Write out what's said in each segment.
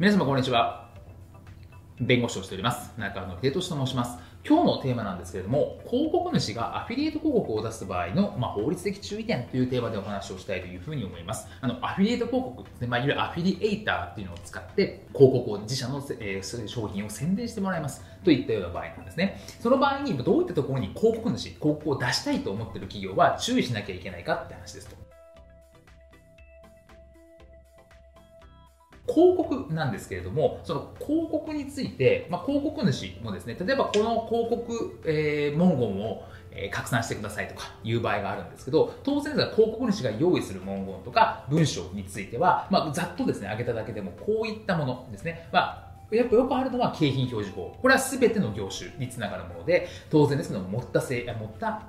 皆様こんにちは。弁護士をしております。中野秀俊と申します。今日のテーマなんですけれども広告主がアフィリエイト広告を出す場合の、まあ、法律的注意点というテーマでお話をしたいというふうに思います。あのアフィリエイト広告ですね、まあ、いわゆるアフィリエイターっていうのを使って広告を自社の、えー、商品を宣伝してもらいます。といったような場合なんですね。その場合にどういったところに広告主広告を出したいと思っている企業は注意しなきゃいけないかって話ですと。広告なんですけれども、その広告について、まあ、広告主もですね、例えばこの広告、えー、文言をえ拡散してくださいとかいう場合があるんですけど、当然広告主が用意する文言とか文章については、まあ、ざっとですね、挙げただけでもこういったものですね、まあやっぱよくあるのは景品表示法。これは全ての業種につながるもので、当然ですけど、持ったせい、持った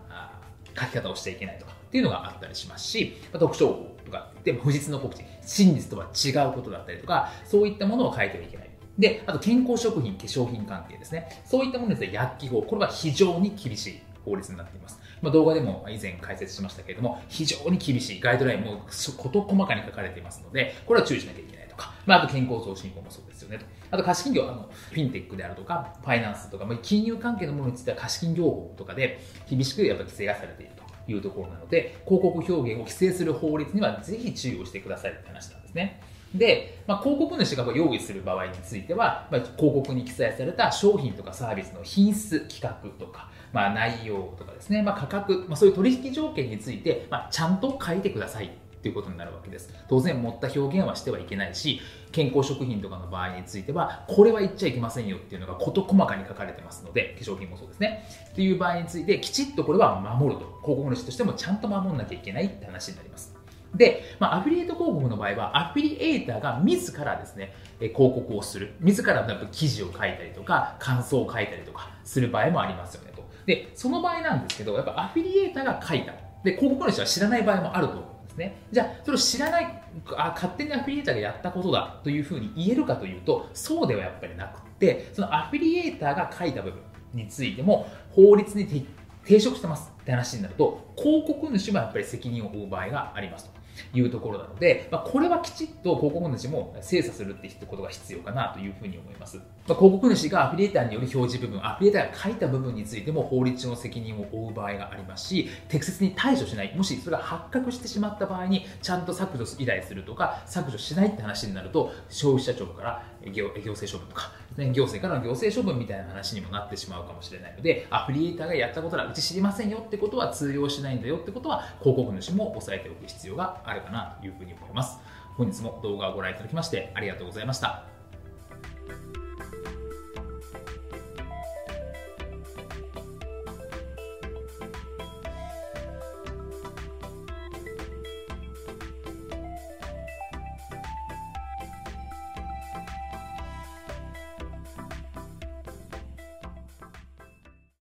書き方をしていけないとかっていうのがあったりしますしま、特徴法とかでも不実の告知、真実とは違うことだったりとか、そういったものを書いてはいけない。で、あと健康食品、化粧品関係ですね。そういったものですね、薬機法、これは非常に厳しい法律になっています。まあ、動画でも以前解説しましたけれども、非常に厳しいガイドラインも事細かに書かれていますので、これは注意しなきゃいけないとか、まあ、あと健康増進法もそうですよねと。あと貸金業、あのフィンテックであるとか、ファイナンスとか、まあ、金融関係のものについては貸金業法とかで厳しくやっぱ規制がされていると。いうところなので、広告表現を規制する法律にはぜひ注意をしてくださいって話なんですね。で、まあ、広告主が用意する場合については、まあ、広告に記載された商品とかサービスの品質、規格とか、まあ、内容とかですね、まあ、価格、まあ、そういう取引条件について、まあ、ちゃんと書いてくださいっていうことになるわけです。当然、持った表現はしてはいけないし、健康食品とかの場合については、これは言っちゃいけませんよっていうのが事細かに書かれてますので、化粧品もそうですね。っていう場合について、きちっとこれは守ると。広告主としてもちゃんと守んなきゃいけないって話になります。で、まあ、アフィリエイト広告の場合は、アフィリエイターが自らですね、広告をする。自らの記事を書いたりとか、感想を書いたりとかする場合もありますよねと。で、その場合なんですけど、やっぱアフィリエイターが書いた。で、広告主は知らない場合もあると思うんですね。じゃあ、それを知らない、あ勝手にアフィリエーターがやったことだというふうに言えるかというと、そうではやっぱりなくて、そのアフィリエーターが書いた部分についても、法律に抵触してますって話になると、広告主もやっぱり責任を負う場合がありますと。いうところなので、まあ、これはきちっと広告主も精査するってことが必要かなというふうに思います。まあ、広告主がアフィリエーターによる表示部分、アフィリエーターが書いた部分についても法律上の責任を負う場合がありますし、適切に対処しない、もしそれが発覚してしまった場合に、ちゃんと削除依頼するとか、削除しないって話になると、消費者庁から行政処分とか、行政からの行政処分みたいな話にもなってしまうかもしれないので、アフリエイターがやったことはうち知りませんよってことは通用しないんだよってことは、広告主も押さえておく必要があるかなというふうに思います。本日も動画をご覧いただきましてありがとうございました。